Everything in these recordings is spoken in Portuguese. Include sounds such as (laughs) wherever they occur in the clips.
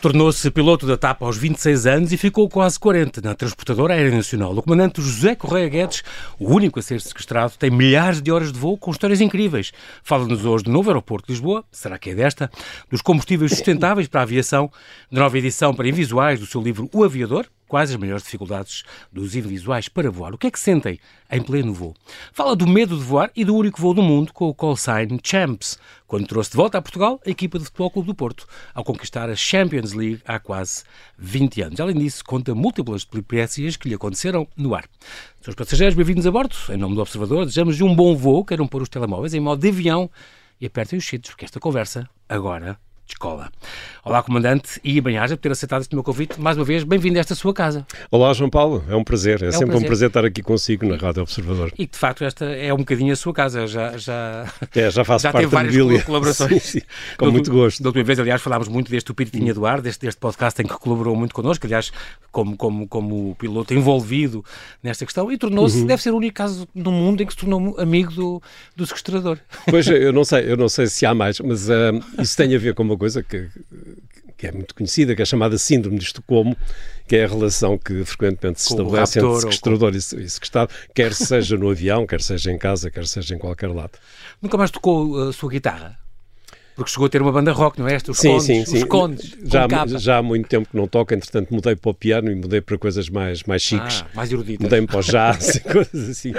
Tornou-se piloto da TAP aos 26 anos e ficou quase 40 na Transportadora Aérea Nacional. O comandante José Correia Guedes, o único a ser sequestrado, tem milhares de horas de voo com histórias incríveis. Fala-nos hoje do novo aeroporto de Lisboa, será que é desta? Dos combustíveis sustentáveis para a aviação, da nova edição para invisuais do seu livro O Aviador, quais as maiores dificuldades dos invisuais para voar. O que é que sentem em pleno voo? Fala do medo de voar e do único voo do mundo com o call sign Champs, quando trouxe de volta a Portugal a equipa de Futebol Clube do Porto, ao conquistar a Champions League há quase 20 anos. Além disso, conta múltiplas peripécias que lhe aconteceram no ar. Seus passageiros, bem-vindos a bordo. Em nome do Observador, desejamos-lhe um bom voo, queiram pôr os telemóveis em modo de avião e apertem os cintos, porque esta conversa agora de escola. Olá, comandante, e bem-aja por ter aceitado este meu convite. Mais uma vez, bem-vindo a esta sua casa. Olá, João Paulo, é um prazer. É, é sempre um prazer. um prazer estar aqui consigo na Rádio Observador. E, de facto, esta é um bocadinho a sua casa. Já, já, é, já faço já parte teve várias mobília. colaborações. (laughs) Sim, sim, com do, muito gosto. Da última vez, aliás, falámos muito deste Piritinha do Ar, deste, deste podcast em que colaborou muito connosco, aliás, como, como, como piloto envolvido nesta questão, e tornou-se, uhum. deve ser o único caso no mundo em que se tornou amigo do, do sequestrador. Pois, eu (laughs) não sei, eu não sei se há mais, mas uh, isso tem a ver com uma coisa que que é muito conhecida, que é chamada Síndrome de Estocolmo, que é a relação que frequentemente se estabelece entre sequestrador com... e sequestrado, quer seja no avião, quer seja em casa, quer seja em qualquer lado. Nunca mais tocou a sua guitarra? Porque chegou a ter uma banda rock, não é? Os sim, condes, sim, sim. Os condes, já, já há muito tempo que não toco, entretanto mudei para o piano e mudei para coisas mais, mais chiques. Ah, mais eruditas. Mudei-me para o (laughs) jazz e coisas assim.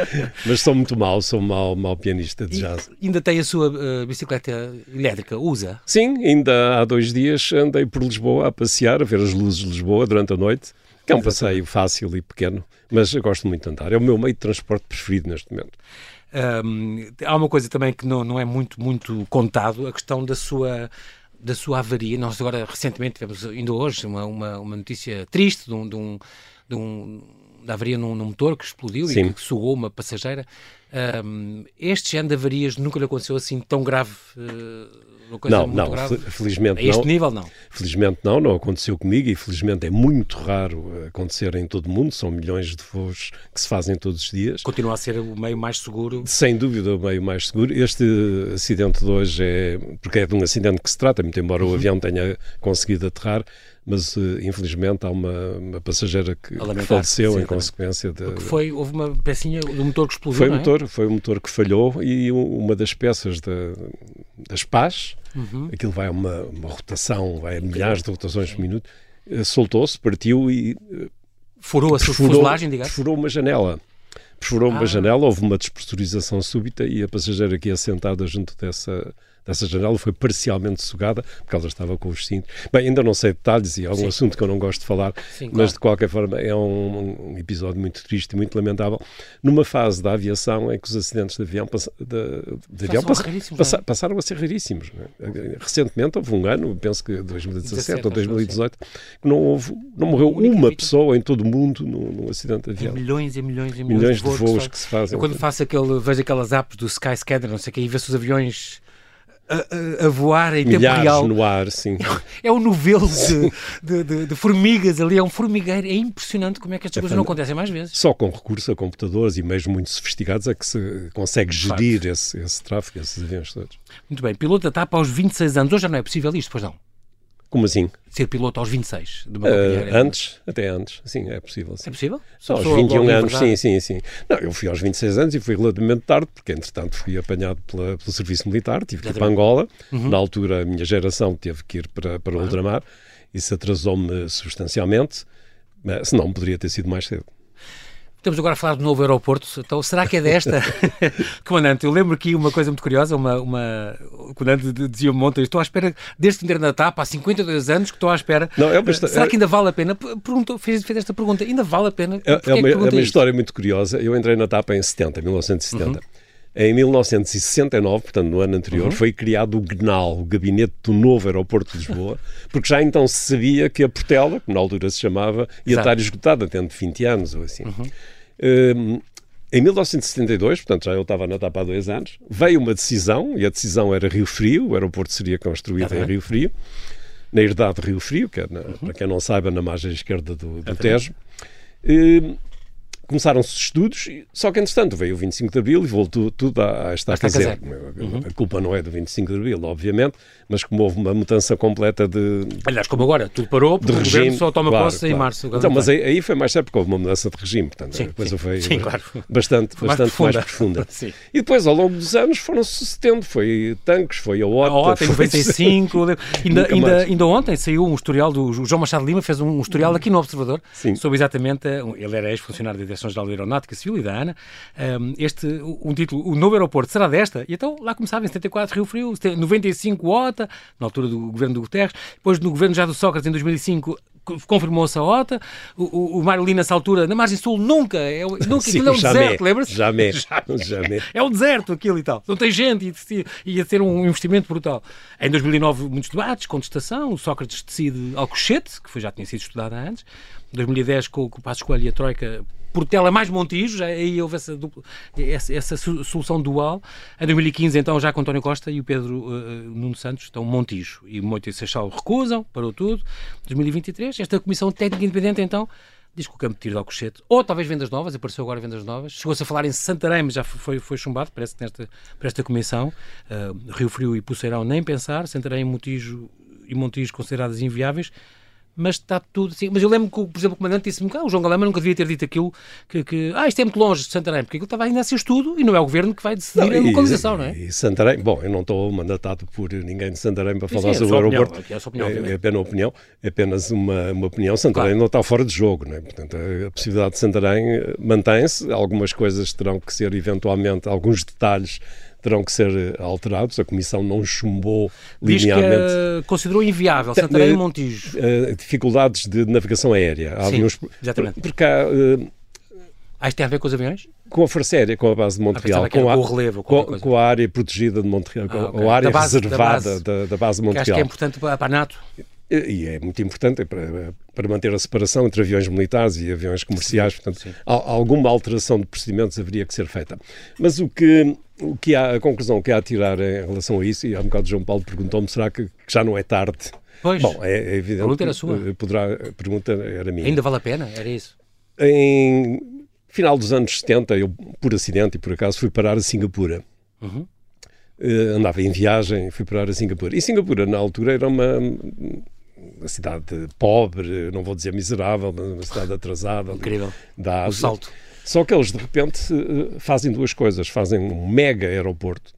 Mas sou muito mau, sou mau, mau pianista de jazz. E ainda tem a sua uh, bicicleta elétrica? Usa? Sim, ainda há dois dias andei por Lisboa a passear, a ver as luzes de Lisboa durante a noite, que é um passeio fácil e pequeno, mas eu gosto muito de andar. É o meu meio de transporte preferido neste momento. Um, há uma coisa também que não, não é muito, muito contado, a questão da sua da sua avaria. Nós agora recentemente tivemos, ainda hoje, uma, uma, uma notícia triste de um, de um, de um da avaria num, num, motor que explodiu Sim. e que sugou uma passageira. Um, este género de avarias nunca lhe aconteceu assim tão grave uh, não, não, grave? felizmente a este não. nível não. Felizmente não, não aconteceu comigo e felizmente é muito raro acontecer em todo o mundo, são milhões de voos que se fazem todos os dias. Continua a ser o meio mais seguro? Sem dúvida o meio mais seguro. Este acidente de hoje é, porque é de um acidente que se trata, muito embora uhum. o avião tenha conseguido aterrar, mas uh, infelizmente há uma, uma passageira que, que faleceu sim, em consequência de. Porque foi, houve uma pecinha do motor que explodiu. Foi o é? motor, foi o motor que falhou e uma das peças da, das pás, uhum. aquilo vai a uma, uma rotação, vai a milhares de rotações por minuto, uh, soltou-se, partiu e. Uh, Furou a sua fuselagem, digamos? Furou uma janela. Perfurou ah. uma janela, houve uma despressurização súbita e a passageira que ia sentada junto dessa essa janela foi parcialmente sugada, porque ela estava com os cintos. Bem, ainda não sei detalhes e é um Sim. assunto que eu não gosto de falar, Sim, mas claro. de qualquer forma é um, um, episódio muito triste e muito lamentável. Numa fase da aviação em que os acidentes de avião, de, de avião pass, pass, é? passaram a ser raríssimos. É? Recentemente houve um ano, penso que 2017 17, ou 2018, que não, houve, não morreu uma pessoa em todo o mundo num, num acidente de avião. E milhões e milhões e milhões, milhões de voos, de voos que, se fazem. Eu quando faço aquele, vejo aquelas apps do Skyscanner, não sei o que, e vê-se os aviões a, a, voar em Milhares tempo real. no ar, sim. É um novelo de, de, de, de, formigas ali, é um formigueiro. É impressionante como é que estas é coisas não acontecem mais vezes. Só com recurso a computadores e meios muito sofisticados é que se consegue gerir esse, esse tráfego, esses aviões todos. Muito bem. Piloto da TAP aos 26 anos. Hoje já não é possível isto, pois não? Como assim? Ser piloto aos 26 de uma uh, Antes, até antes, sim, é possível. Sim. É possível? Só aos 21 anos, sim, sim, sim. Não, eu fui aos 26 anos e fui relativamente tarde, porque entretanto fui apanhado pela, pelo serviço militar, tive que ir para Angola. Uhum. Na altura a minha geração teve que ir para, para o ultramar. Isso atrasou-me substancialmente, mas senão poderia ter sido mais cedo. Estamos agora a falar do novo aeroporto, então será que é desta? (laughs) comandante, eu lembro aqui uma coisa muito curiosa, uma, uma... o comandante dizia-me ontem, estou à espera, desde que entrei na TAP, há 52 anos que estou à espera, Não, é uma, será que ainda vale a pena? Perguntou, fez, fez esta pergunta, ainda vale a pena? É, é, uma, é uma história muito curiosa, eu entrei na TAP em 70, 1970. Uhum. Em 1969, portanto no ano anterior, uhum. foi criado o GNAL, o Gabinete do Novo Aeroporto de Lisboa, porque já então se sabia que a Portela, que na altura se chamava, ia Exato. estar esgotada dentro de 20 anos ou assim. Uhum. Um, em 1972, portanto já eu estava na etapa há dois anos, veio uma decisão, e a decisão era Rio Frio, o aeroporto seria construído uhum. em Rio Frio, na herdade de Rio Frio, que é, na, uhum. para quem não saiba, na margem esquerda do, do Tejo. Um, começaram-se os estudos, só que entretanto veio o 25 de Abril e voltou tudo a, a estar a fazer. Uhum. A culpa não é do 25 de Abril, obviamente, mas como houve uma mudança completa de. Aliás, como agora, tudo parou, porque de o regime, governo só toma claro, posse claro. em março. Então, mas aí, aí, foi mais certo porque houve uma mudança de regime, portanto sim, a coisa sim, foi sim, claro. bastante, foi bastante mais profunda. Mais profunda. (laughs) E depois, ao longo dos anos, foram sucedendo. Foi tanques, foi a OTA. A OTA, em 95. (laughs) ainda, ainda, ainda ontem saiu um historial do João Machado Lima, fez um historial aqui no Observador sobre exatamente. Ele era ex-funcionário da Direção-Geral da Aeronáutica Civil e da ANA. Este, um título, o novo aeroporto será desta? E então lá começava em 74 Rio Frio, 95 OTA, na altura do governo do Guterres, depois no governo já do Sócrates em 2005 confirmou-se a OTA, o, o, Lina, nessa altura, na margem sul, nunca, é, nunca (laughs) Sim, aquilo é um deserto, lembra-se? (laughs) Jamais, jamais. É um deserto aquilo e tal, não tem gente e ia ter um investimento brutal. Em 2009, muitos debates, contestação, o Sócrates decide Alcochete, que foi, já tinha sido estudada antes, 2010 com, com o Passo Escolha e a Troika Portela mais Montijo, aí houve essa, essa, essa, solução dual. Em 2015, então, já com António Costa e o Pedro uh, Nuno Santos estão Montijo. E Moito e Seixal recusam, parou tudo. 2023, esta Comissão Técnica Independente, então, diz que o campo de tiro de Alcochete, ou talvez vendas novas, apareceu agora vendas novas, chegou-se a falar em Santarém, mas já foi, foi chumbado, parece que nesta, para esta comissão, uh, Rio Frio e Poceirão nem pensar, Santarém, Montijo e Montijo consideradas inviáveis, mas está tudo assim. Mas eu lembro que, por exemplo, o comandante disse-me que ah, o João Galama nunca devia ter dito aquilo, que, que, ah, isto é muito longe de Santarém, porque aquilo estava ainda a ser estudo e não é o governo que vai decidir não, a localização, não é? E Santarém, bom, eu não estou mandatado por ninguém de Santarém para falar sim, sobre o aeroporto. Opinião, é, opinião, é, é apenas opinião, é apenas uma, uma opinião. Santarém claro. não está fora de jogo, não é? Portanto, a possibilidade de Santarém eh, mantém-se, algumas coisas terão que ser eventualmente, alguns detalhes terão que ser eh, alterados. A Comissão não chumbou Diz linearmente. Que, uh, considerou inviável Santarém e Montijo. Uh, dificuldades de navegação aérea. Sim, uns, exatamente. Porque há, uh, ah, isto tem a ver com os aviões? Com a Força Aérea, com a base de Montreal, ah, com, a, com, o relevo, com, com, a área protegida de Montreal, ah, okay. a área base, reservada da base, da, da base de Montreal. Acho que é importante para a NATO. E é muito importante para, para manter a separação entre aviões militares e aviões comerciais. Sim, Portanto, sim. alguma alteração de procedimentos haveria que ser feita. Mas o que, o que há, a conclusão que há a tirar em relação a isso, e há um bocado João Paulo perguntou-me, será que, que já não é tarde? Pois, Bom, é, é evidente. A pergunta era sua. Poderá, a pergunta era minha. Ainda vale a pena? Era isso? Em final dos anos 70, eu, por acidente e por acaso, fui parar a Singapura. Uhum. Uh, andava em viagem, fui parar a Singapura. E Singapura, na altura, era uma uma cidade pobre, não vou dizer miserável, mas uma cidade atrasada. Incrível. Da Ásia. O salto. Só que eles, de repente, fazem duas coisas. Fazem um mega aeroporto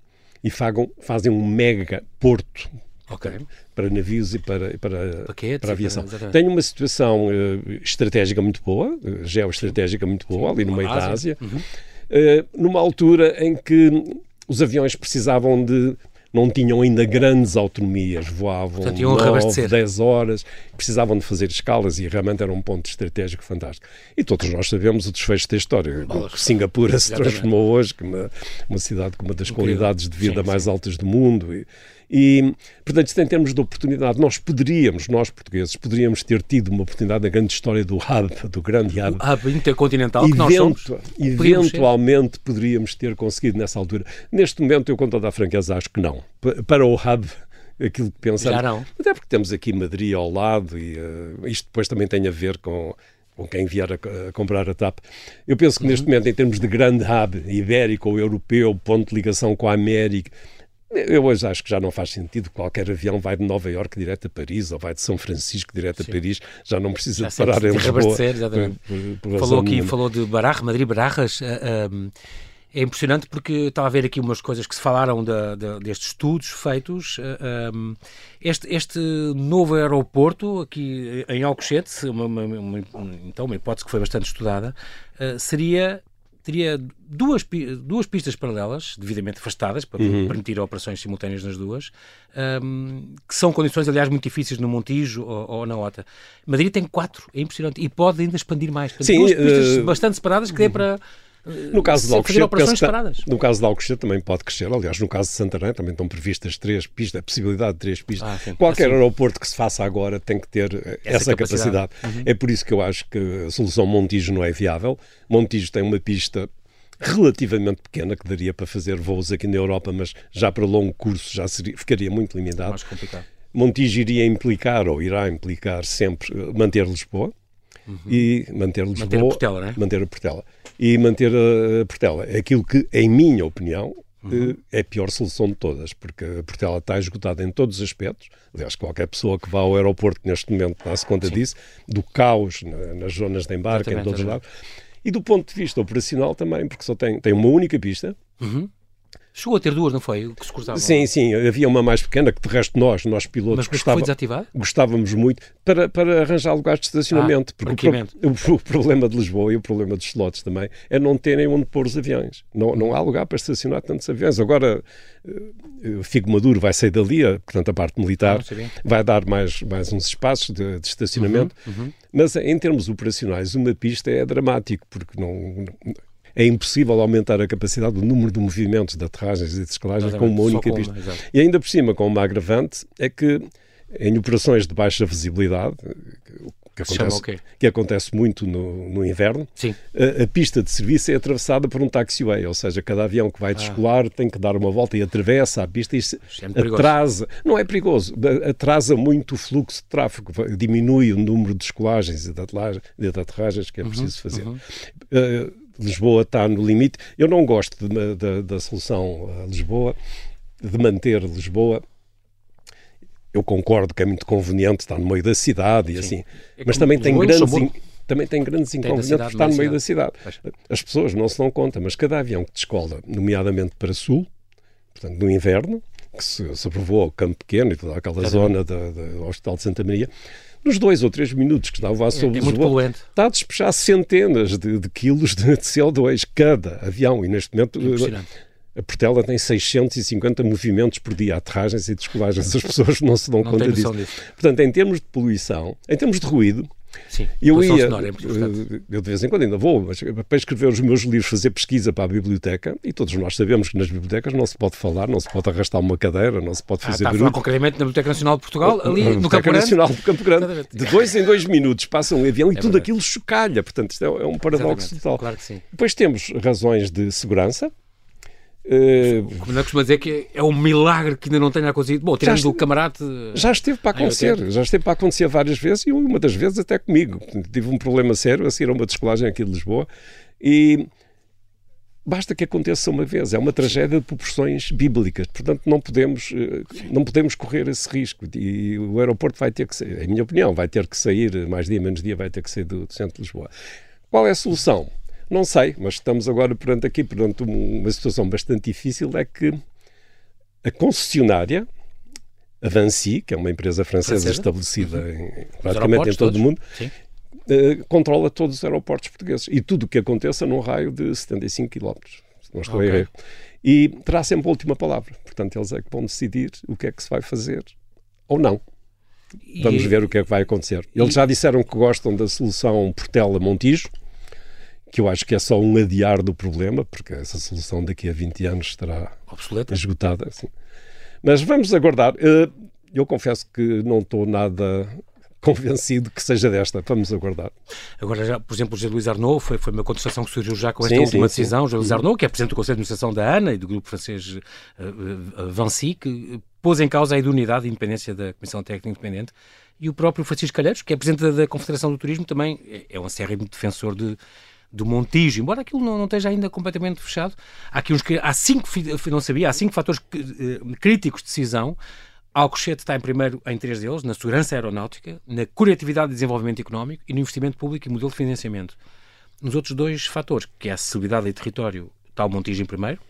e fagam, fazem um mega porto. Okay. Para navios e para, para, Paquetes, para aviação. Tem uma situação uh, estratégica muito boa, geoestratégica muito boa, Sim, ali no meio Ásia. da Ásia, uhum. uh, numa altura em que os aviões precisavam de não tinham ainda grandes autonomias, voavam Portanto, 9, 10 horas, precisavam de fazer escalas e realmente era um ponto estratégico fantástico. E todos nós sabemos o desfecho da história. Singapura se transformou hoje como uma, uma cidade com uma das Incrível. qualidades de vida sim, mais sim. altas do mundo. E, e, portanto, isto em termos de oportunidade, nós poderíamos, nós portugueses, poderíamos ter tido uma oportunidade na grande história do hub, do grande hub. O hub intercontinental que nós somos. Eventualmente poderíamos ter conseguido nessa altura. Neste momento, eu com toda a franqueza acho que não. Para o hub, aquilo que pensamos. Já não. Até porque temos aqui Madrid ao lado e uh, isto depois também tem a ver com com quem vier a, a, comprar a TAP. Eu penso que neste uhum. momento, em termos de grande hub ibérico ou europeu, ponto de ligação com a América, eu hoje acho que já não faz sentido. Qualquer avião vai de Nova Iorque direto a Paris ou vai de São Francisco direto Sim. a Paris. Já não precisa já de parar em Lisboa. Por, por, falou aqui, falou de Barra, Madrid, Barajas. Uh, uh, é impressionante porque estava a ver aqui umas coisas que se falaram de, de, destes estudos feitos. Uh, um, este, este novo aeroporto aqui em Alcochete, uma, uma, uma, então uma hipótese que foi bastante estudada, seria teria duas, duas pistas paralelas, devidamente afastadas, para uhum. permitir operações simultâneas nas duas, um, que são condições, aliás, muito difíceis no Montijo ou, ou, na OTA. Madrid tem quatro, é impressionante, e pode ainda expandir mais. Portanto, Sim, duas pistas uh... bastante separadas que dê para no caso de Alcochete, no caso de Alcochete também pode crescer. Aliás, no caso de Santarém também estão previstas três pistas, a possibilidade de três pistas. Ah, Qualquer assim. aeroporto que se faça agora tem que ter eh, essa, essa capacidade. capacidade. Uhum. É por isso que eu acho que a solução Montijo não é viável. Montijo tem uma pista relativamente pequena que daria para fazer voos aqui na Europa, mas já para longo curso já seria, ficaria muito limitado. Mais complicado. Montijo iria implicar, ou irá implicar sempre, eh, manter Lisboa, Uhum. e manter Lisboa. Manter a Portela, não é? Manter a Portela. E manter a Portela. É aquilo que, em minha opinião, Uhum. é a pior solução de todas, porque a Portela está esgotada em todos os aspectos. Aliás, qualquer pessoa que vá ao aeroporto neste momento dá-se conta Sim. disso, do caos na, nas zonas de embarque, Exatamente, em todos os lados. E do ponto de vista operacional também, porque só tem, tem uma única pista. Uhum. Chegou a ter duas, não foi? Que se cruzava? Sim, sim. Havia uma mais pequena que, de resto, nós, nós pilotos, Mas gostava, foi desativado? gostávamos muito para, para arranjar lugares de estacionamento. Ah, porque o, o, o, problema de Lisboa e o problema dos slots também é não terem onde pôr os aviões. Não, não há lugar para estacionar tantos aviões. Agora, uh, Figo Maduro vai sair dali, portanto, a parte militar ah, vai dar mais, mais uns espaços de, de estacionamento. Uhum, uhum. Mas, em termos operacionais, uma pista é dramático, porque não é impossível aumentar a capacidade do número de movimentos de aterragens e de descolagens com uma única pista. Uma, e ainda por cima, com uma agravante, é que em operações de baixa visibilidade, que acontece, que acontece muito no, no inverno, a, a, pista de serviço é atravessada por um taxiway, ou seja, cada avião que vai ah. descolar ah. tem que dar uma volta e atravessa a pista e é atrasa, não é perigoso, atrasa muito o fluxo de tráfego, diminui o número de descolagens e de aterragens que é uhum, preciso uhum, fazer. Uhum. Uh, Lisboa está no limite. Eu não gosto de, de, da solução Lisboa, de manter Lisboa. Eu concordo que é muito conveniente estar no meio da cidade e assim, é mas também tem grandes também tem grandes inconvenientes por estar no meio da cidade. As pessoas não se dão conta, mas cada avião que descola, nomeadamente para sul, portanto no inverno, que se, se aprovou ao Campo Pequeno e toda aquela zona do Hospital de Santa Maria, nos dois ou três minutos que estava a sobre é, é Lisboa, está a despejar centenas de, de quilos de, CO2 cada avião e neste momento a Portela tem 650 movimentos por dia, aterragens e descolagens. As pessoas não se dão não conta disso. disso. Portanto, em termos de poluição, em termos de ruído, Sim, eu ia, é eu de vez em quando ainda vou, mas para escrever os meus livros, fazer pesquisa para a biblioteca, e todos nós sabemos que nas bibliotecas não se pode falar, não se pode arrastar uma cadeira, não se pode fazer ah, a concretamente na Biblioteca Nacional de Portugal, ali no Campo Grande. Nacional de Campo Grande. De dois em dois minutos passa um avião e é tudo verdade. aquilo chocalha, portanto isto é, é um paradoxo total. Claro que sim. Depois temos razões de segurança, Uh, o comandante costuma dizer que é um milagre que ainda não tenha acontecido. Bom, tirando do camarada. Já esteve para acontecer, já esteve para acontecer várias vezes e uma das vezes até comigo. Tive um problema sério a seguir a uma descolagem aqui de Lisboa e basta que aconteça uma vez. É uma tragédia de proporções bíblicas. Portanto, não podemos, eh, não podemos correr esse risco. E o aeroporto vai ter que sair, em minha opinião, vai ter que sair, mais dia menos dia, vai ter que sair do, do centro de Lisboa. Qual é a solução? Não sei, mas estamos agora perante aqui, perante uma situação bastante difícil, é que a concessionária, a Vinci, que é uma empresa francesa, francesa? estabelecida uhum. em, praticamente em todo o mundo, uh, controla todos os aeroportos portugueses. E tudo o que aconteça num raio de 75 km. Se não estou okay. a errar. E terá sempre a última palavra. Portanto, eles é que vão decidir o que é que se vai fazer ou não. Vamos e... ver o que é que vai acontecer. Eles e... já disseram que gostam da solução Portela-Montijo, que eu acho que é só um adiar do problema, porque essa solução daqui a 20 anos estará Obsoleta. esgotada. Assim. Mas vamos aguardar. Eh, eu confesso que não estou nada (laughs) convencido que seja desta. Vamos aguardar. Agora, já, por exemplo, o José Luís Arnaud foi, foi uma contestação que surgiu já com esta sim, última sim, decisão. Sim. José Luís Arnaud, que é presidente do Conselho de Administração da ANA e do grupo francês uh, uh, Vinci, que pôs em causa a idoneidade e independência da Comissão Técnica Independente. E o próprio Francisco Calheiros, que é presidente da Confederação do Turismo, também é, é um acérrimo defensor de do Montijo, embora aquilo não, não esteja ainda completamente fechado, há aqui uns há cinco, não sabia, há cinco fatores eh, críticos de decisão. Alcochete está em primeiro em três deles, na segurança aeronáutica, na criatividade e desenvolvimento económico e no investimento público e modelo de financiamento. Nos outros dois fatores, que é a acessibilidade e território, está o Montijo em primeiro,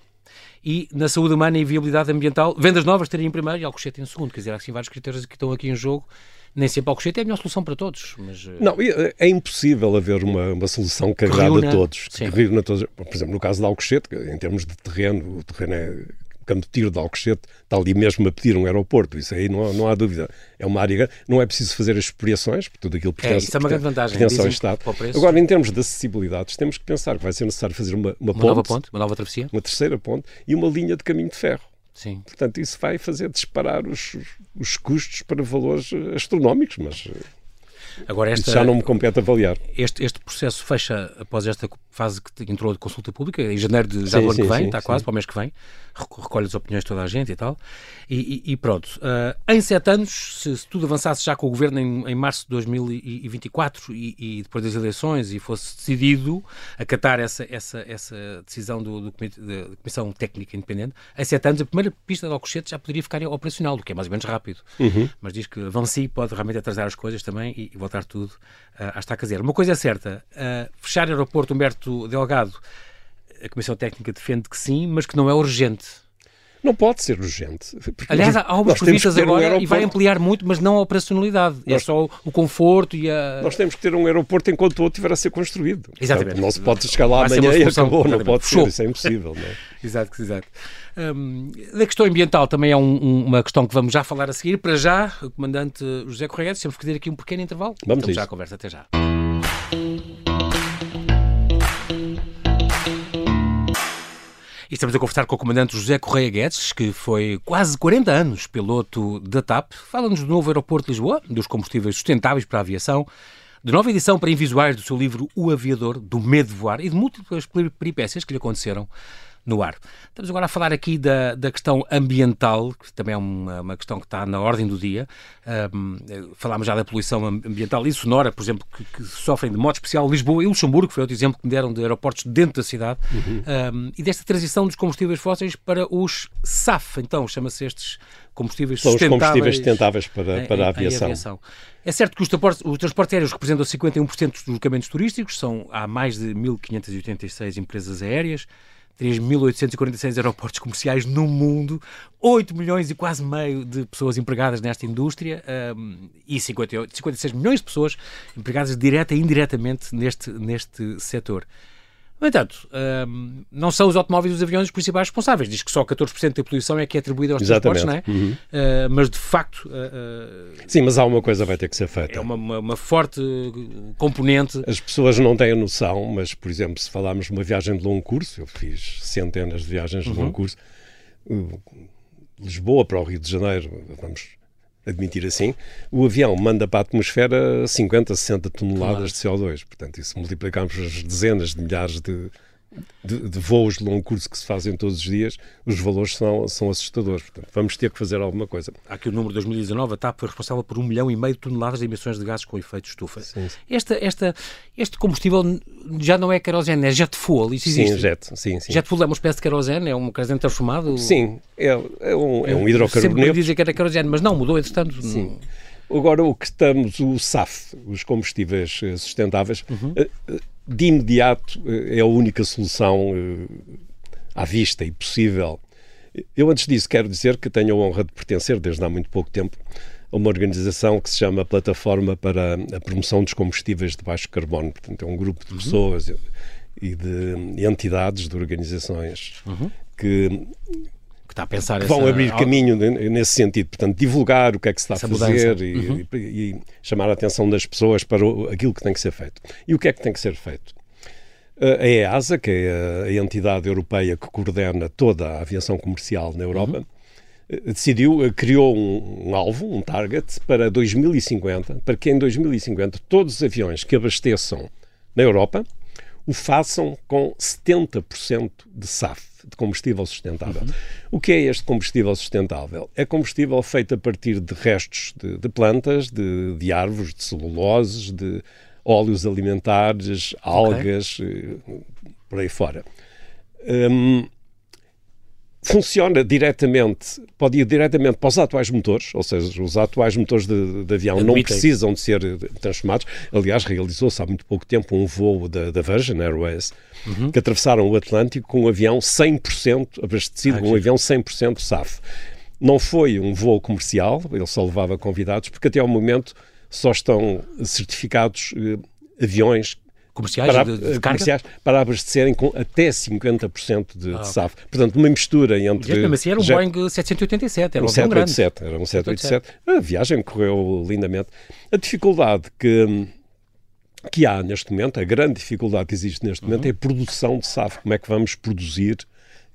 e na saúde humana e viabilidade ambiental, vendas novas estaria em primeiro e Alcochete em segundo. Quer dizer, há assim vários critérios que estão aqui em jogo nem sempre Alcochete é a melhor solução para todos. Mas... Eh, não, é, é impossível haver uma, uma solução que agrade a todos. Que reúna todos. Por exemplo, no caso de Alcochete, em termos de terreno, o terreno é campo de tiro de Alcochete está ali mesmo a pedir um aeroporto, isso aí não, não há dúvida. É uma área, não é preciso fazer as expropriações, porque tudo aquilo pertence, é, isso é uma grande vantagem. pertence ao Estado. Agora, em termos de acessibilidade, temos que pensar que vai ser necessário fazer uma, uma, uma ponte, nova ponte, uma nova travessia, uma terceira ponte e uma linha de caminho de ferro. Sim. Portanto, isso vai fazer disparar os, os custos para valores astronómicos, mas... Agora esta, já não me compete avaliar. Este, este processo fecha após esta fase que entrou de consulta pública, em janeiro de já sim, do ano sim, que vem, sim, está quase para o mês que vem, recolhe as opiniões de toda a gente e tal, e, e, e pronto. Uh, em sete anos, se, se, tudo avançasse já com o governo em, em março de 2024 e, e, depois das eleições e fosse decidido acatar essa, essa, essa decisão do, do, da Comissão Técnica Independente, em sete anos a primeira pista de Alcochete já poderia ficar operacional, o que é mais ou menos rápido. Uhum. Mas diz que Vancy pode realmente atrasar as coisas também e, e voltar tudo uh, à estaca zero. Uma coisa é certa, uh, fechar o aeroporto Humberto Delgado, a Comissão Técnica defende que sim, mas que não é urgente. Não pode ser urgente. Aliás, há obras previstas agora um e vai ampliar muito, mas não a operacionalidade. É nós, é só o conforto e a. Nós temos que ter um aeroporto enquanto o outro estiver a ser construído. Exatamente. Não, não se pode chegar lá amanhã e acabou, não pode ser, isso é impossível. Não é? (laughs) exato, exato. Um, da questão ambiental também é um, um, uma questão que vamos já falar a seguir. Para já, o comandante José Correia, temos que fazer aqui um pequeno intervalo. Vamos Estamos já a conversa, até já. E estamos a conversar com o comandante José Correia Guedes, que foi quase 40 anos piloto da TAP. Fala-nos do novo aeroporto de Lisboa, dos combustíveis sustentáveis para a aviação, de nova edição para invisuais do seu livro O Aviador, do Medo de Voar e de múltiplas peripécias que lhe aconteceram no ar. Estamos agora a falar aqui da, da questão ambiental, que também é uma, uma questão que está na ordem do dia. Um, falámos já da poluição ambiental e sonora, por exemplo, que, que, sofrem de modo especial Lisboa e Luxemburgo, foi outro exemplo que me deram de aeroportos dentro da cidade, uhum. um, e desta transição dos combustíveis fósseis para os SAF, então, chama-se estes combustíveis São sustentáveis. Os combustíveis sustentáveis para, para a, aviação. aviação. É certo que os transportes, os transportes aéreos representam 51% dos deslocamentos turísticos, são, há mais de 1.586 empresas aéreas, 3.846 aeroportos comerciais no mundo, 8 milhões e quase meio de pessoas empregadas nesta indústria um, e 58, 56 milhões de pessoas empregadas direta e indiretamente neste, neste setor. No entanto, um, não são os automóveis e os aviões os principais responsáveis. Diz que só 14% da poluição é que é atribuída aos Exatamente. transportes, não é? Uhum. Uh, mas, de facto... Uh, Sim, mas há uma coisa vai ter que ser feita. É uma, uma, uma, forte componente... As pessoas não têm a noção, mas, por exemplo, se falarmos de uma viagem de longo curso, eu fiz centenas de viagens de uhum. longo curso, Lisboa para o Rio de Janeiro, vamos admitir assim, o avião manda para a atmosfera 50, 60 toneladas claro. de CO2. Portanto, isso multiplicamos as dezenas de milhares de, de, de, voos de longo curso que se fazem todos os dias, os valores são, são assustadores. Portanto, vamos ter que fazer alguma coisa. Há aqui o número de 2019, a TAP foi responsável por um milhão e meio de toneladas de emissões de gases com efeito estufa. Sim, sim. Esta, esta, este combustível já não é querosene, é jet fuel, isso existe? Sim, jet, sim, sim. Jet fuel é uma espécie de querosene, é um querosene transformado? Sim, é, é um, é um hidrocarboneto. Sempre dizem que era querosene, mas não, mudou entretanto. Sim. Agora, o que estamos, o SAF, os combustíveis eh, sustentáveis, uhum. Eh, eh, de imediato é a única solução à vista e possível. Eu, antes disso, quero dizer que tenho a honra de pertencer, desde há muito pouco tempo, a uma organização que se chama Plataforma para a Promoção dos Combustíveis de Baixo Carbono. Portanto, é um grupo de uhum. pessoas uhum. e de entidades, de organizações uhum. que que está a pensar que vão abrir caminho nesse sentido. Portanto, divulgar o que é que se está a fazer e, uhum. e, e, chamar a atenção das pessoas para aquilo que tem que ser feito. E o que é que tem que ser feito? A EASA, que é a entidade europeia que coordena toda a aviação comercial na Europa, uhum. Eh, decidiu, eh, criou um, um, alvo, um target, para 2050, para que em 2050 todos os aviões que abasteçam na Europa o façam com 70% de SAF de combustível sustentável. Uhum. O que é este combustível sustentável? É combustível feito a partir de restos de, de plantas, de, de, árvores, de celuloses, de óleos alimentares, algas, okay. Eh, por aí fora. Um, funciona diretamente, pode ir diretamente para os atuais motores, ou seja, os atuais motores de, de avião Admitem. não precisam de ser transformados. Aliás, realizou-se há muito pouco tempo um voo da, da Virgin Airways uhum. que atravessaram o Atlântico com um avião 100% abastecido, ah, um avião 100% SAF. Não foi um voo comercial, ele só levava convidados, porque até ao momento só estão certificados eh, aviões comerciais, para, de, de comerciais para abastecerem com até 50% de, ah, de SAF. Portanto, uma mistura entre... Mesmo assim era um Boeing 787, era um, um 787, Era um 787. A viagem correu lindamente. A dificuldade que que há neste momento, a grande dificuldade que existe neste momento uhum. é a produção de SAF. Como é que vamos produzir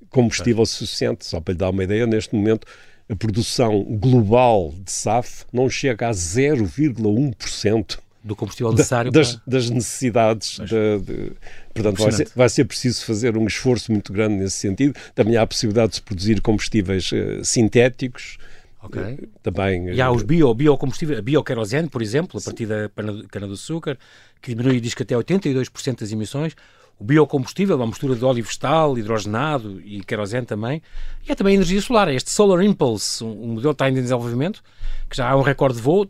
combustível suficiente? Só para lhe dar uma ideia, neste momento a produção global de SAF não chega a 0,1% do combustível necessário das, para... das necessidades. De, de, portanto, vai ser, vai ser, preciso fazer um esforço muito grande nesse sentido. Também há a possibilidade de se produzir combustíveis uh, sintéticos. Okay. Também, e há os bio, biocombustíveis, a bioquerosene, por exemplo, a partir da cana-do-açúcar, que diminui diz que até 82% das emissões o biocombustível, uma mistura de óleo vegetal, hidrogenado e querosene também. E há também a energia solar, este Solar Impulse, um, modelo que está ainda em desenvolvimento, que já há um recorde de voo,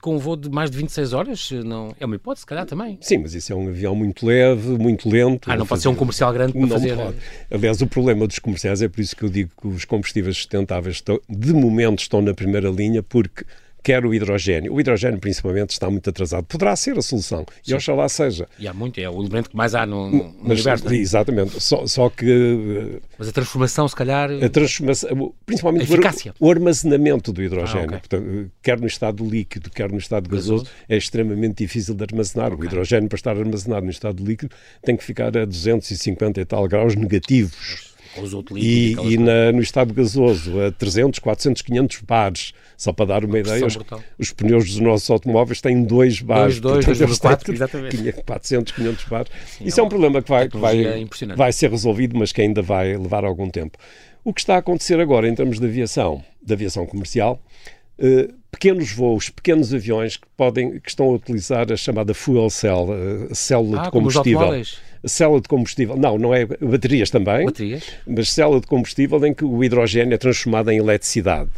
com um voo de mais de 26 horas, não, é uma hipótese, se calhar também. Sim, mas isso é um avião muito leve, muito lento. Ah, não pode ser um comercial grande para não fazer... Pode. Aliás, o problema dos comerciais é por isso que eu digo que os combustíveis sustentáveis estão, de momento estão na primeira linha, porque quer o hidrogênio. O hidrogênio, principalmente, está muito atrasado. Poderá ser a solução, Sim. e oxalá seja. E há muito, é o elemento que mais há no, no Mas, universo. É? Exatamente, só, só que... Mas a transformação, se calhar... A transformação, principalmente o, o armazenamento do hidrogênio, ah, okay. Portanto, quer no estado líquido, quer no estado gasoso, gasoso, é extremamente difícil de armazenar. Okay. O hidrogênio, para estar armazenado no estado líquido, tem que ficar a 250 e tal graus negativos. E, e na, no estado gasoso, a 300, 400, 500 bares. Só para dar uma, ideia, os, os, pneus dos nossos automóveis têm dois bares. Dois, dois, dois, quatro, exatamente. 400, 500 bares. Sim, Isso é, é um problema que vai, que vai, vai ser resolvido, mas que ainda vai levar algum tempo. O que está a acontecer agora em termos de aviação, de aviação comercial, Uh, pequenos voos, pequenos aviões que podem que estão a utilizar a chamada fuel cell, a célula ah, de combustível. Como os célula de combustível, não, não é baterias também, baterias. mas célula de combustível em que o hidrogênio é transformado em eletricidade.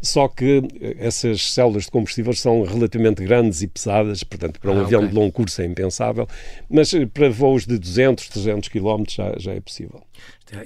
Só que eh, essas células de combustível são relativamente grandes e pesadas, portanto, para um ah, avião okay. de longo curso é impensável, mas eh, para voos de 200, 300 km já, já é possível.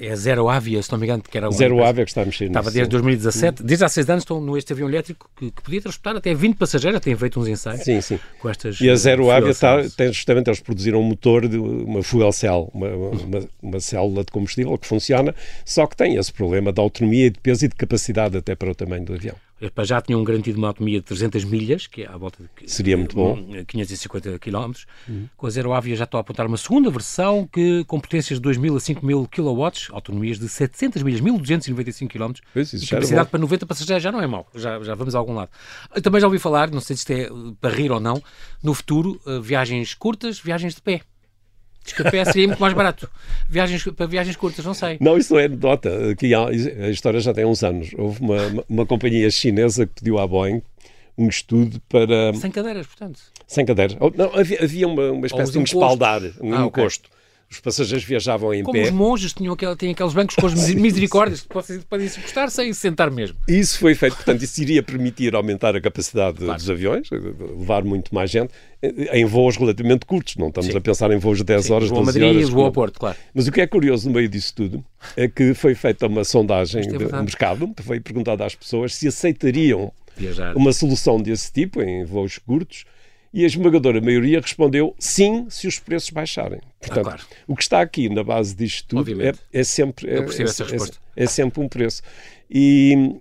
É Zero Avia, se não me engano, que era Zero Avia que está a mexer Estava desde 2017, desde há seis anos estão neste avião elétrico que, que, podia transportar até 20 passageiros, tem feito uns ensaios sim, sim. com estas E a Zero Avia está, tem justamente, eles produziram um motor de uma fuel cell, uma, uma, uma, célula de combustível que funciona, só que tem esse problema de autonomia, de peso e de capacidade até para o tamanho do avião. Já tinham garantido uma autonomia de 300 milhas, que é à volta de Seria muito bom. 550 km. Uhum. Com a Zero Avia já estou a apontar uma segunda versão que com potências de 2.000 a 5.000 kW, autonomias de 700 milhas, 1.295 km, pois, e capacidade para 90 passageiros já não é mau, já, já vamos a algum lado. Eu também já ouvi falar, não sei se isto é para rir ou não, no futuro, eh, viagens curtas, viagens de pé. Diz que a pé seria muito mais barato. Viagens, para viagens curtas, não sei. Não, isso não é anedota. Há, a história já tem uns anos. Houve uma, uma, companhia chinesa que pediu à Boeing um estudo para. Sem cadeiras, portanto. Sem cadeiras. Não, havia, havia uma, uma espécie de um espaldar, um ah, encosto. Okay os passageiros viajavam em Como pé. Como os monges tinham aquele, têm aqueles bancos com as (laughs) misericórdias que podem, podem se encostar sem se sentar mesmo. Isso foi feito, portanto, isso iria permitir aumentar a capacidade claro. dos aviões, levar muito mais gente, em voos relativamente curtos. Não estamos Sim. a pensar em voos de 10 Sim, horas, 12 Madrid, horas. Voo a Porto, claro. Mas o que é curioso no meio disso tudo é que foi feita uma sondagem é de mercado, foi perguntado às pessoas se aceitariam Viajar. uma solução desse tipo em voos curtos e a esmagadora maioria respondeu sim se os preços baixarem. Portanto, ah, claro. o que está aqui na base disto tudo é, é, sempre é, é, é, sempre um preço. E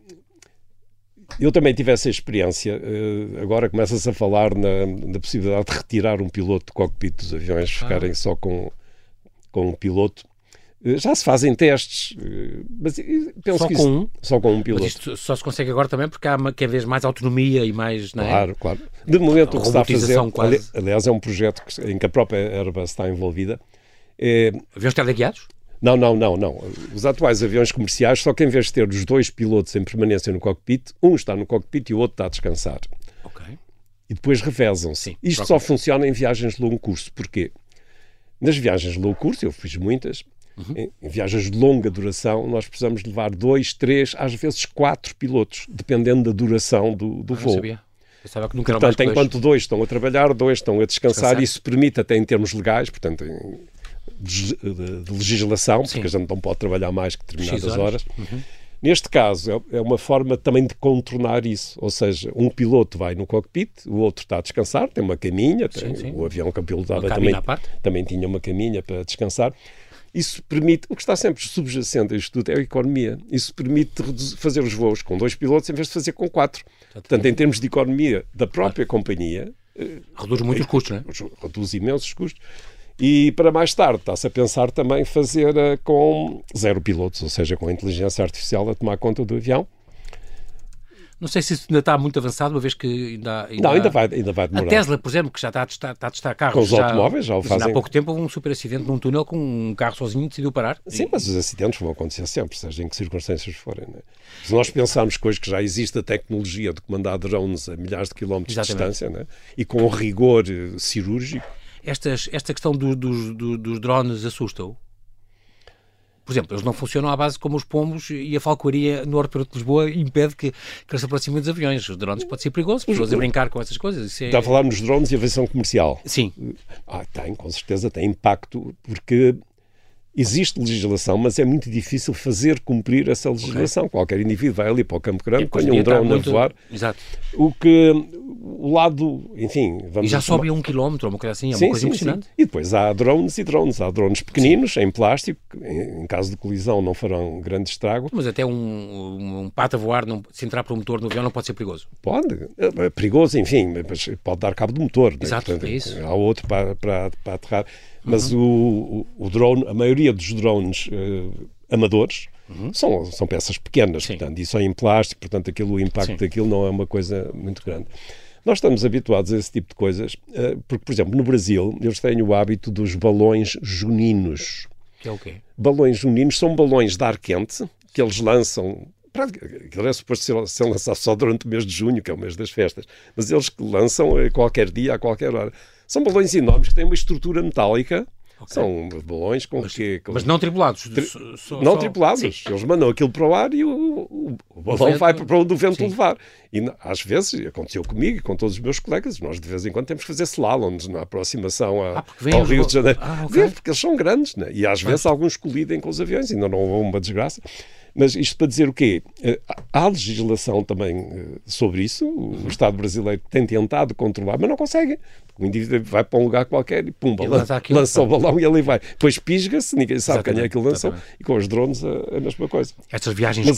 eu também tive essa experiência. Eh, agora começa-se a falar na, na, possibilidade de retirar um piloto do cockpit dos aviões, ah. ficarem só com, com um piloto. Eh, já se fazem testes, eh, mas penso só que com isso, um? Só com um piloto. Mas isto só se consegue agora também porque há uma, cada vez mais autonomia e mais. Não é? Claro, claro. De momento, o que está a fazer. Quase. Aliás, é um projeto em que a própria Airbus está envolvida. É... Aviões teleguiados? Não, não, não, não. Os atuais aviões comerciais, só que em vez de ter os dois pilotos em permanência no cockpit, um está no cockpit e o outro está a descansar. Ok. E depois revezam-se. Isto só funciona em viagens de longo curso. Porquê? Nas viagens de longo curso, eu fiz muitas, Uhum. Em, em, viagens de longa duração, nós precisamos levar dois, três, às vezes quatro pilotos, dependendo da duração do, do ah, voo. Sabia. Pensava que nunca portanto, enquanto dois. dois estão a trabalhar, dois estão a descansar, descansar. isso permite até em termos legais, portanto, de, de, de, legislação, Sim. porque a gente não pode trabalhar mais que determinadas horas. horas. Uhum. Neste caso, é, é uma forma também de contornar isso. Ou seja, um piloto vai no cockpit, o outro está a descansar, tem uma caminha, tem, sim, sim. o avião que pilotava também, também tinha uma caminha para descansar. Isso permite, o que está sempre subjacente a isto tudo é a economia. Isso permite fazer os voos com dois pilotos em vez de fazer com quatro. Portanto, em termos de economia da própria claro. companhia. Eh, reduz muito os custos, não é? Reduz imensos custos. E para mais tarde está-se a pensar também fazer uh, com zero pilotos, ou seja, com a inteligência artificial a tomar conta do avião Não sei se isso ainda está muito avançado, uma vez que ainda, ainda Não, ainda vai, ainda vai demorar. A Tesla, por exemplo, que já está a testar, está a testar carros. Com os já, automóveis, já o fazem. Há pouco tempo houve um super acidente num túnel com um carro sozinho decidiu parar. Sim, e... mas os acidentes vão acontecer sempre, seja em que circunstâncias forem. Né? Se nós pensarmos que hoje que já existe a tecnologia de comandar drones a milhares de quilómetros Exatamente. de distância né? e com rigor eh, cirúrgico. Estas, esta questão do, do, do, dos drones assusta-o? Por exemplo, eles não funcionam à base como os pombos e a falcoaria no aeroporto de Lisboa impede que, que eles se aproximem dos aviões. Os drones pode ser perigoso, pessoas a brincar com essas coisas. É... Está a falar nos drones e aviação comercial? Sim. Ah, tem, com certeza tem impacto, porque Existe legislação, mas é muito difícil fazer cumprir essa legislação. Okay. Qualquer indivíduo vai ali para o Campo Grande, põe um drone muito... a voar. Exato. O que o lado, enfim, vamos E já sobe um quilómetro, uma coisa assim, é sim, uma coisa sim, impressionante. Sim. E depois há drones e drones. Há drones pequeninos, sim. em plástico, em, em, caso de colisão não farão grande estrago. Mas até um, um, um pato a voar, não, se entrar por um motor no avião, não pode ser perigoso? Pode. É, é perigoso, enfim, mas pode dar cabo do motor. Né? Exato, né? Portanto, é isso. Há outro para, para, para aterrar. Mas uhum. o, o, drone, a maioria dos drones uh, amadores uhum. são, são peças pequenas, Sim. portanto, e são em plástico, portanto, aquilo, o impacto Sim. daquilo não é uma coisa muito grande. Nós estamos habituados a esse tipo de coisas, uh, porque, por exemplo, no Brasil, eles têm o hábito dos balões juninos. Que é o quê? Balões juninos são balões de ar quente que eles lançam Aquilo é suposto ser, ser lançado só durante o mês de junho, que é o mês das festas. Mas eles que lançam a qualquer dia, a qualquer hora. São balões enormes que têm uma estrutura metálica. Okay. São balões com mas, que. Com... Mas não tripulados. Tri... Só, não só... tripulados. Eles mandam aquilo para o ar e o, o balão vento... vai para onde o vento Sim. levar. E às vezes, aconteceu comigo e com todos os meus colegas, nós de vez em quando temos que fazer slaloms na aproximação a, ah, ao Rio de Janeiro. Ah, okay. Porque eles são grandes, né? e às vezes alguns colidem com os aviões, ainda não houve uma desgraça. Mas isto para dizer o quê? Eh, há legislação também eh, sobre isso. O Estado brasileiro tem tentado controlar, mas não consegue. O indivíduo vai para um lugar qualquer e pumba, e lança, lança o balão e ele vai. Depois pisga-se, ninguém sabe exatamente, quem é que lançou. E com os drones a, a mesma coisa. Estas viagens Mas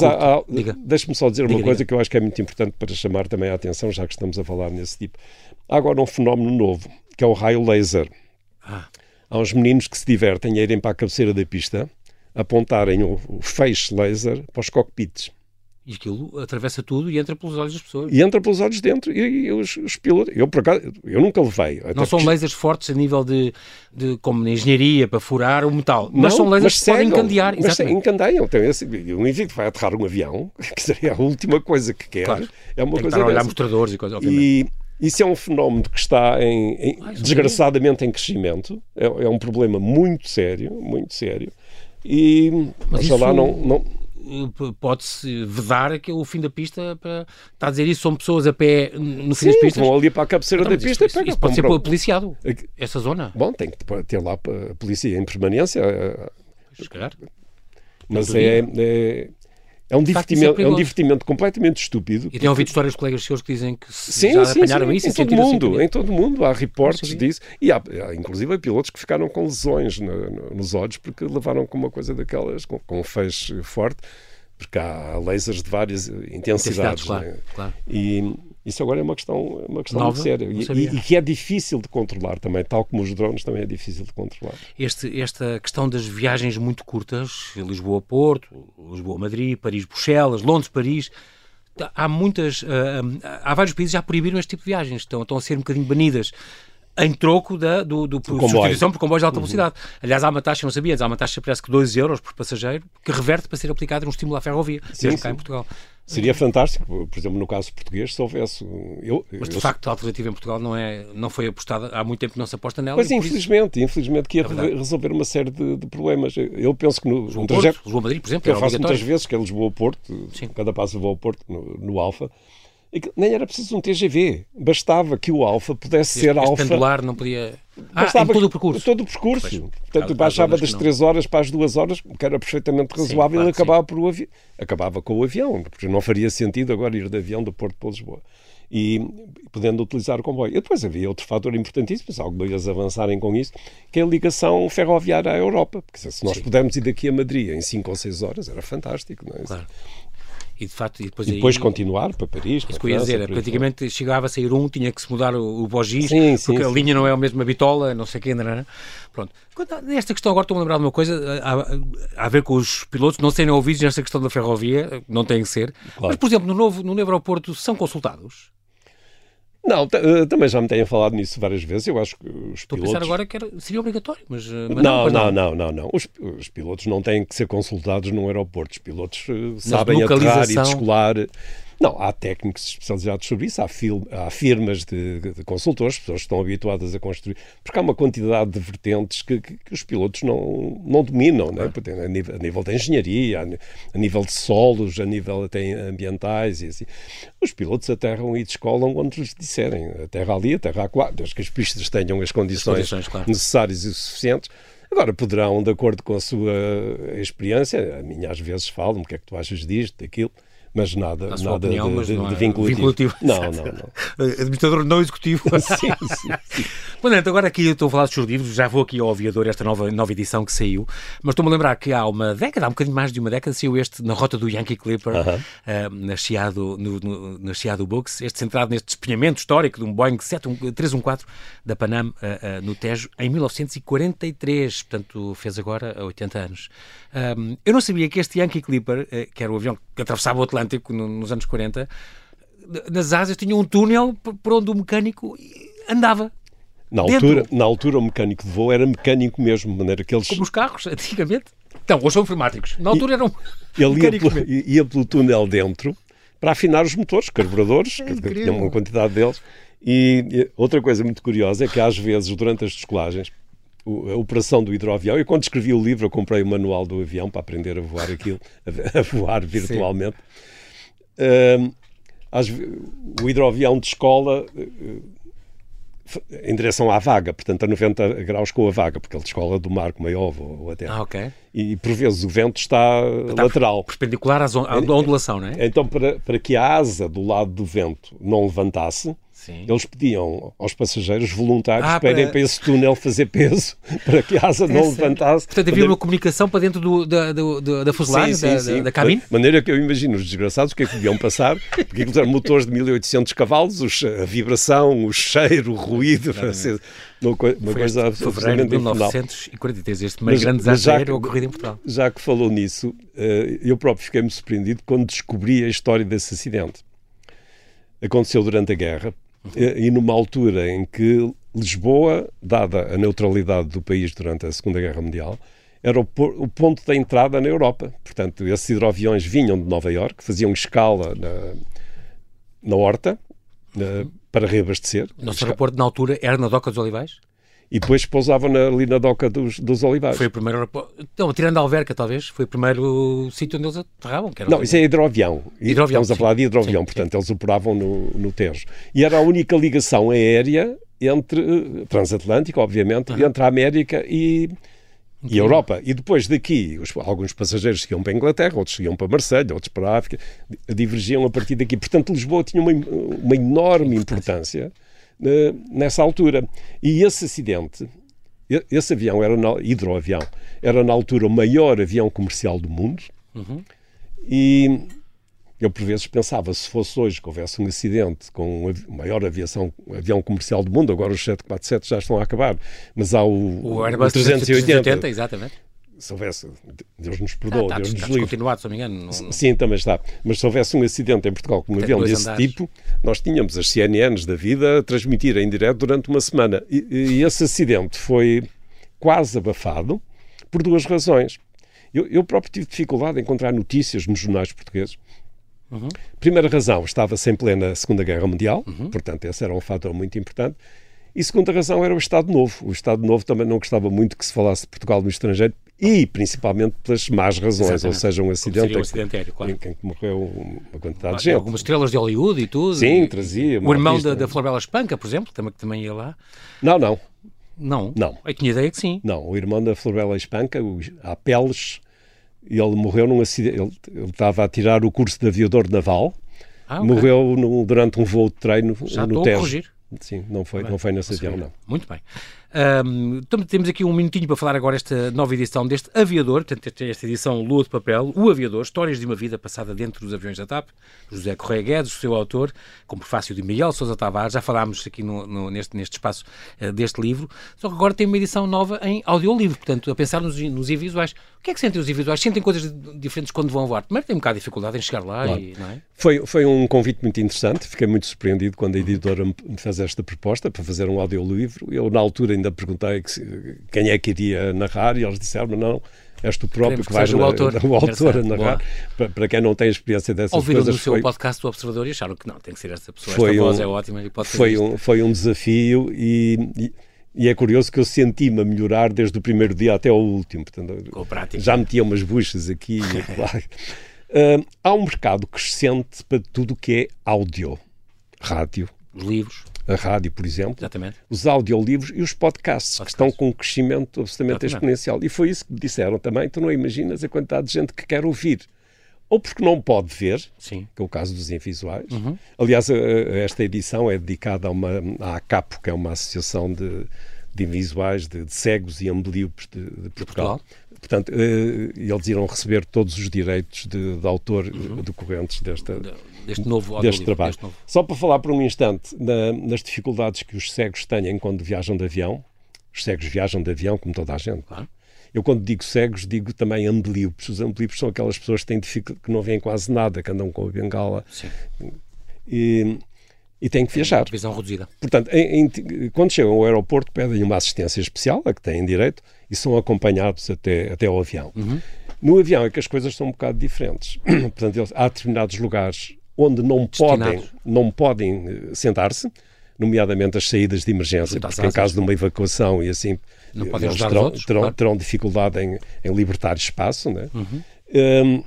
deixe-me só dizer diga, uma coisa diga. que eu acho que é muito importante para chamar também a atenção, já que estamos a falar nesse tipo. Há agora um fenómeno novo, que é o raio laser. Ah. Há uns meninos que se divertem a irem para a cabeceira da pista apontarem o, o feixe laser para os cockpits. E aquilo atravessa tudo e entra pelos olhos das pessoas. E entra pelos olhos dentro. E, e os, os, pilotos. Eu, por acaso, eu nunca levei. Não são porque... lasers fortes a nível de, de. como na engenharia, para furar o metal. Mas não, são lasers mas que podem encandear. Mas encandeiam. Então, esse, um indivíduo vai aterrar um avião, (laughs) que seria a última coisa que quer. Claro. É uma Tem coisa. Que estar a olhar mostradores e coisas. E, isso é um fenómeno que está em, em desgraçadamente em crescimento. É, é um problema muito sério, muito sério. E Mas oxalá não, não pode-se vedar que o fim da pista para, está a dizer isso, são pessoas a pé no fim Sim, das pistas. vão ali para a cabeceira então, da pista isso, isso, isso pode ser policiado, essa zona. Bom, tem que ter lá a polícia em permanência. Se calhar. Mas é, é, é um, divertimento, é, é, um divertimento completamente estúpido. E tem ouvido histórias de colegas seus que dizem que sim, já sim, apanharam sim, isso em todo mundo, assim, em todo mundo há reportes disso. E há, há, inclusive pilotos que ficaram com lesões no, no, nos olhos porque levaram com uma coisa daquelas, com, com um feixe forte, porque há lasers de várias intensidades. Claro, né? claro. E, isso agora é uma questão, é uma questão Nova, muito séria e, e, que é difícil de controlar também, tal como os drones também é difícil de controlar. Este, esta questão das viagens muito curtas, Lisboa-Porto, Lisboa-Madrid, Paris-Bruxelas, Londres-Paris, há muitas, uh, há vários países que já proibiram este tipo de viagens, estão, estão a ser um bocadinho banidas em troco da, do, do, do substituição por comboios de alta uhum. velocidade. Uhum. Aliás, há uma taxa, não sabias, há uma taxa parece que 2 euros por passageiro que reverte para ser aplicada num estímulo à ferrovia, sim, mesmo cá em Portugal. Seria fantástico, por exemplo, no caso português, se houvesse. Eu, Mas de eu... facto, a alternativa em Portugal não, é, não foi apostada, há muito tempo que não se aposta nela. Mas infelizmente, isso... infelizmente que ia é resolver uma série de, de, problemas. Eu penso que no Lisboa, um trajeto. Lisboa Madrid, por exemplo, que eu faço muitas vezes, que é Lisboa-Porto, cada passo vou ao Porto no, no Alfa nem era preciso um TGV. Bastava que o alfa pudesse este, ser alfa. pendular não podia. Ah, Bastava todo o percurso. Todo o percurso. Pois, Portanto, baixava das 3 horas para as 2 horas, que era perfeitamente razoável, sim, claro, e acabava, por avi... acabava com o avião, porque não faria sentido agora ir de avião do Porto para Lisboa. E podendo utilizar o comboio. E depois havia outro fator importantíssimo, se alguma vez avançarem com isso, que é a ligação ferroviária à Europa. Porque se nós sim. pudermos ir daqui a Madrid em 5 ou 6 horas, era fantástico. Não é? Claro. E, de facto, e depois, e depois aí, continuar para Paris. Isso que eu ia dizer, é, praticamente chegava a sair um, tinha que se mudar o, o bogis, Sim, sim, porque a sim. linha não é a mesma bitola, não sei o que ainda, não é? Pronto. Quanto a esta questão, agora estou a lembrar de uma coisa, a, a ver com os pilotos não serem ouvidos nesta questão da ferrovia, não tem que ser. Claro. Mas, por exemplo, no novo, no novo aeroporto, são consultados? Não, eh, também já me têm falado nisso várias vezes. Eu acho que os Estou a pilotos. pensar agora que era- seria obrigatório, mas, eh, mas Não, pois não, não, não, não. Os, os pilotos não têm que ser consultados num aeroporto. Os pilotos eh, sabem aterrar e descolar. Não, há técnicos especializados sobre isso, há, fil- há firmas de, de consultores, pessoas que estão habituadas a construir, porque há uma quantidade de vertentes que, que- que os pilotos não, não dominam, né? Porque a, nível, a nível da engenharia, a, nível de solos, a nível até ambientais e assim. Os pilotos aterram e descolam onde lhes disserem. Aterra ali, aterra acolá, desde que as pistas tenham as condições, condições, claro. necessárias e suficientes. Agora, poderão, de acordo com a sua experiência, a minha às vezes falam o que é que tu achas disto, daquilo, mas nada, nada opinião, de, mas de- de é vinculativo. vinculativo. Não, não, não. (laughs) Administrador não executivo. (laughs) sim, sim, sim. Portanto, agora aqui eu estou a falar dos seus livros, já vou aqui ao aviador, esta nova, nova edição que saiu, mas estou-me a lembrar que há uma década, há um bocadinho mais de uma década, saiu este na rota do Yankee Clipper, Aham. eh, na Chiado, no, no, na Chiado Books, este centrado neste despenhamento histórico de um Boeing 7, 314 da Panam eh, no Tejo em 1943, portanto fez agora 80 anos. Eu não sabia que este Yankee Clipper, que era o avião que atravessava o Atlântico no- nos anos 40, nas asas tinha um túnel por onde o mecânico andava. Na Dentro. altura, na altura, o mecânico de voo era mecânico mesmo, de maneira que eles, Como os carros, (laughs) antigamente. Então, hoje são informáticos. Na altura eram ele ia pelo, ia pelo túnel dentro para afinar os motores, carburadores, que incrível. tinham uma quantidade deles. E, e outra coisa muito curiosa é que às vezes, durante as descolagens, a operação do hidroavião, eu quando escrevi o livro, eu comprei o manual do avião para aprender a voar aquilo, a, (laughs) a voar virtualmente. Às o hidroavião de escola em direção à vaga, portanto a 90 graus com a vaga, porque ele descola do mar como é óbvio, ou até. Ah, ok. E por vezes o vento está, lateral. Perpendicular às on- à ondulação, não é? Então, para, para que a asa do lado do vento não levantasse, Sim. eles pediam aos passageiros voluntários Ah, para irem para- esse túnel fazer peso, (laughs) para que a asa não levantasse. Portanto, havia uma comunicação para dentro do, da, do- da, fuselagem, Sim, sim, da, sim. da, cabine? De maneira que eu imagino os desgraçados o que é que deviam passar, porque aquilo eram motores de 1800 cavalos, os- a vibração, o cheiro, o ruído, ser uma, coi- uma Foi coisa este fevereiro de absolutamente infernal. 1943, este Mas- grande aéreo ocorrido em Portugal. Já que falou nisso, eh, eu próprio fiquei-me surpreendido quando descobri a história desse acidente. Aconteceu durante a guerra e numa altura em que Lisboa, dada a neutralidade do país durante a Segunda Guerra Mundial, era o, po- o ponto da entrada na Europa. Portanto, esses hidroaviões vinham de Nova Iorque, faziam escala na, na Horta eh, para reabastecer. O nosso aeroporto, na altura, era na Doca dos Olivais? E depois pousavam na- ali na doca dos, dos Olivais. Foi o primeiro aeroporto. Não, tirando a Alverca, talvez, foi o primeiro sítio onde eles aterravam. Não, isso é hidroavião. Hidroavião, Estamos a sim. falar de hidroavião, Sim, portanto, eles operavam no, no Tejo. E era a única ligação aérea entre, eh, transatlântica, obviamente, entre a América e, e a Europa. E depois daqui, os- alguns passageiros iam para a Inglaterra, outros iam para Marselha, outros para a África, di- divergiam a partir daqui. Portanto, Lisboa tinha uma, uma enorme importância eh, nessa altura. E esse acidente, esse avião era na, hidroavião, era na altura o maior avião comercial do mundo. E eu, por vezes, pensava, se fosse hoje que houvesse um acidente com o maior aviação, avião comercial do mundo, agora os 747 já estão a acabar, mas há o, O Airbus 380, 380, exatamente. Se houvesse, Deus nos Ah, perdoe, está, Deus nos livre. descontinuado, se não me engano. Não- Sim, também está. Mas se houvesse um acidente em Portugal com um avião desse andares. tipo, nós tínhamos as CNNs da vida a transmitir em direto durante uma semana. E, e esse acidente foi quase abafado por duas razões. Eu, eu próprio tive dificuldade em encontrar notícias nos jornais portugueses. Uhum. Primeira razão, estava-se em plena Segunda Guerra Mundial, Uhum. portanto, esse era um fator muito importante. E segunda razão era o Estado Novo. O Estado Novo também não gostava muito que se falasse de Portugal no estrangeiro e principalmente pelas más razões, Exatamente. ou seja, um acidente, um acidente aéreo, claro. em, em que morreu uma quantidade de Ah, gente. Algumas estrelas de Hollywood e tudo. Sim, E- trazia. O irmão artista. da, da Florela Espanca, por exemplo, que também, que também ia lá. Não, não, Não. Não. Eu tinha ideia que sim. não. O irmão da Florela Espanca, o Apeles, ele morreu num acidente. Ele, ele estava a tirar o curso de aviador naval, Ah, ok. morreu no- durante um voo de treino Já no estou a Tejo. corrigir. Sim, não foi, Bem, não foi nesse não avião, não. Muito bem. Um, temos aqui um minutinho para falar agora esta nova edição deste Aviador, portanto, esta edição Lua de Papel, O Aviador, Histórias de uma Vida Passada Dentro dos Aviões da TAP, José Correia Guedes, o seu autor, com prefácio de Miguel Sousa Tavares, já falámos aqui no, no, neste, neste espaço uh, deste livro, só que agora tem uma edição nova em audiolivro, portanto, a pensar nos, nos visuais. O que é que sentem os visuais? Sentem coisas diferentes quando vão voar? Primeiro tem um bocado de dificuldade em chegar lá claro. e, é? Foi, foi um convite muito interessante, fiquei muito surpreendido quando a editora me fez esta proposta para fazer um audiolivro. Eu, na altura, ainda perguntei que, quem é que iria narrar e eles disseram: não, és tu próprio que, que vais o autor, (laughs) o autor a narrar. Para, para, quem não tem experiência dessas Ouviram coisas. Ouviram no seu foi, podcast do Observador e acharam que não, tem que ser esta pessoa, foi esta um, voz é ótima e pode foi um, foi um desafio e, e e é curioso que eu senti-me a melhorar desde o primeiro dia até ao último. Portanto, Com prática. Já metia umas buchas aqui e (laughs) lá. Uh, há um mercado crescente para tudo o que é áudio, rádio. Os livros. A rádio, por exemplo. Exatamente. Os audiolivros e os podcasts, que estão com um crescimento absolutamente Exatamente. exponencial. E foi isso que me disseram também. Tu não imaginas a quantidade de gente que quer ouvir. Ou porque não pode ver, Sim. que é o caso dos invisuais. Uhum. Aliás, esta edição é dedicada a uma, à ACAPO, que é uma associação de, de invisuais, de, de cegos e ambulíopes de, de Portugal. Portugal. Portanto, uh, eles irão receber todos os direitos de, de autor uhum. decorrentes desta, deste novo deste trabalho. Deste novo. Só para falar por um instante na, nas dificuldades que os cegos têm quando viajam de avião. Os cegos viajam de avião, como toda a gente. Claro. Eu, quando digo cegos, digo também ambelíopes. Os ambelíopes são aquelas pessoas que, têm que não veem quase nada, que andam com a bengala. Sim. E, e têm que viajar. Visão reduzida. Portanto, em, em, quando chegam ao aeroporto, pedem uma assistência especial, a que têm direito, e são acompanhados até, até ao avião. Uhum. No avião é que as coisas são um bocado diferentes. (clears throat) Portanto, há determinados lugares onde não podem, não podem eh, sentar-se, nomeadamente as saídas de emergência, porque em caso de uma evacuação e assim, não podem eles terão, outros, terão, claro. terão, dificuldade em, em, libertar espaço. Né? Uhum. Um,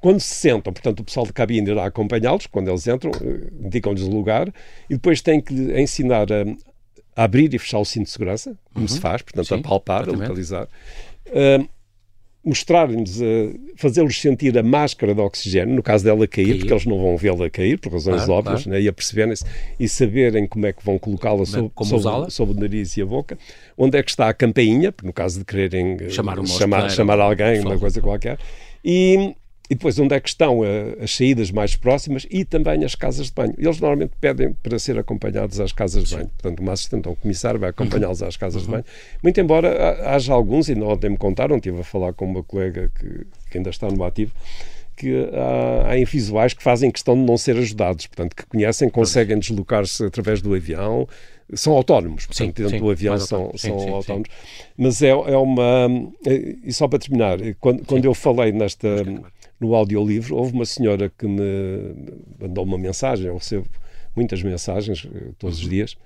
quando se sentam, portanto, o pessoal de cabine irá acompanhá-los, quando eles entram, eh, indicam-lhes o lugar, e depois tem que ensinar a, a, abrir e fechar o cinto de segurança, como uhum. se faz, portanto, Sim, a palpar, a localizar. Um, mostrar-lhes, uh, fazê-los sentir a máscara de oxigênio, no caso dela cair, cair. porque eles não vão vê-la cair, por razões claro, óbvias, claro. né, e perceberem-se e saberem como é que vão colocá-la sob, sob, sob, o nariz e a boca, onde é que está a campainha, no caso de quererem uh, chamar, chamar, chamar alguém, uma coisa qualquer, e e depois onde é que estão a, as saídas mais próximas e também as casas de banho. Eles normalmente pedem para ser acompanhados às casas de banho. Portanto, uma assistente ou um comissário vai acompanhá-los às casas uhum. de banho. Muito embora haja alguns, e ontem me contaram, estive a falar com uma colega que, que ainda está no ativo, que há, há invisuais que fazem questão de não ser ajudados, portanto, que conhecem, conseguem deslocar-se através do avião, são autónomos, portanto, sim, dentro sim, do avião são, sim, são autónomos. Mas é, é uma. E só para terminar, quando, quando eu falei nesta no audiolivro, houve uma senhora que me mandou uma mensagem, eu recebo muitas mensagens eh, todos os uhum. dias,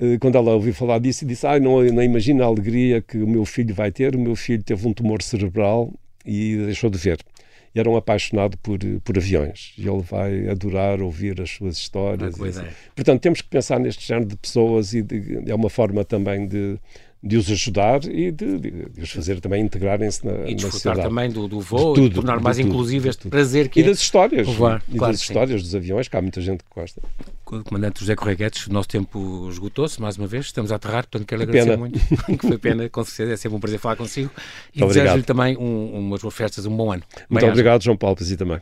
eh, quando ela ouviu falar disso, disse: ah, não, não imagina a alegria que o meu filho vai ter. O meu filho teve um tumor cerebral e deixou de ver. E era um apaixonado por, por aviões. E ele vai adorar ouvir as suas histórias. Assim. Portanto, temos que pensar neste género de pessoas e de, é uma forma também de, de os ajudar e de, de, de os fazer também integrarem-se na, e desfrutar também do, do voo tudo, e tornar mais inclusivo este prazer que e é das histórias voar. e claro das histórias dos aviões que há muita gente que gosta. Comandante José Correguetes, o nosso tempo esgotou-se mais uma vez, estamos a aterrar, portanto quero agradecer pena. muito. (laughs) Que foi pena, com certeza. É sempre um prazer falar consigo. E desejo-lhe também um, umas boas festas, um bom ano. Muito Bem, obrigado João Paulo, para si também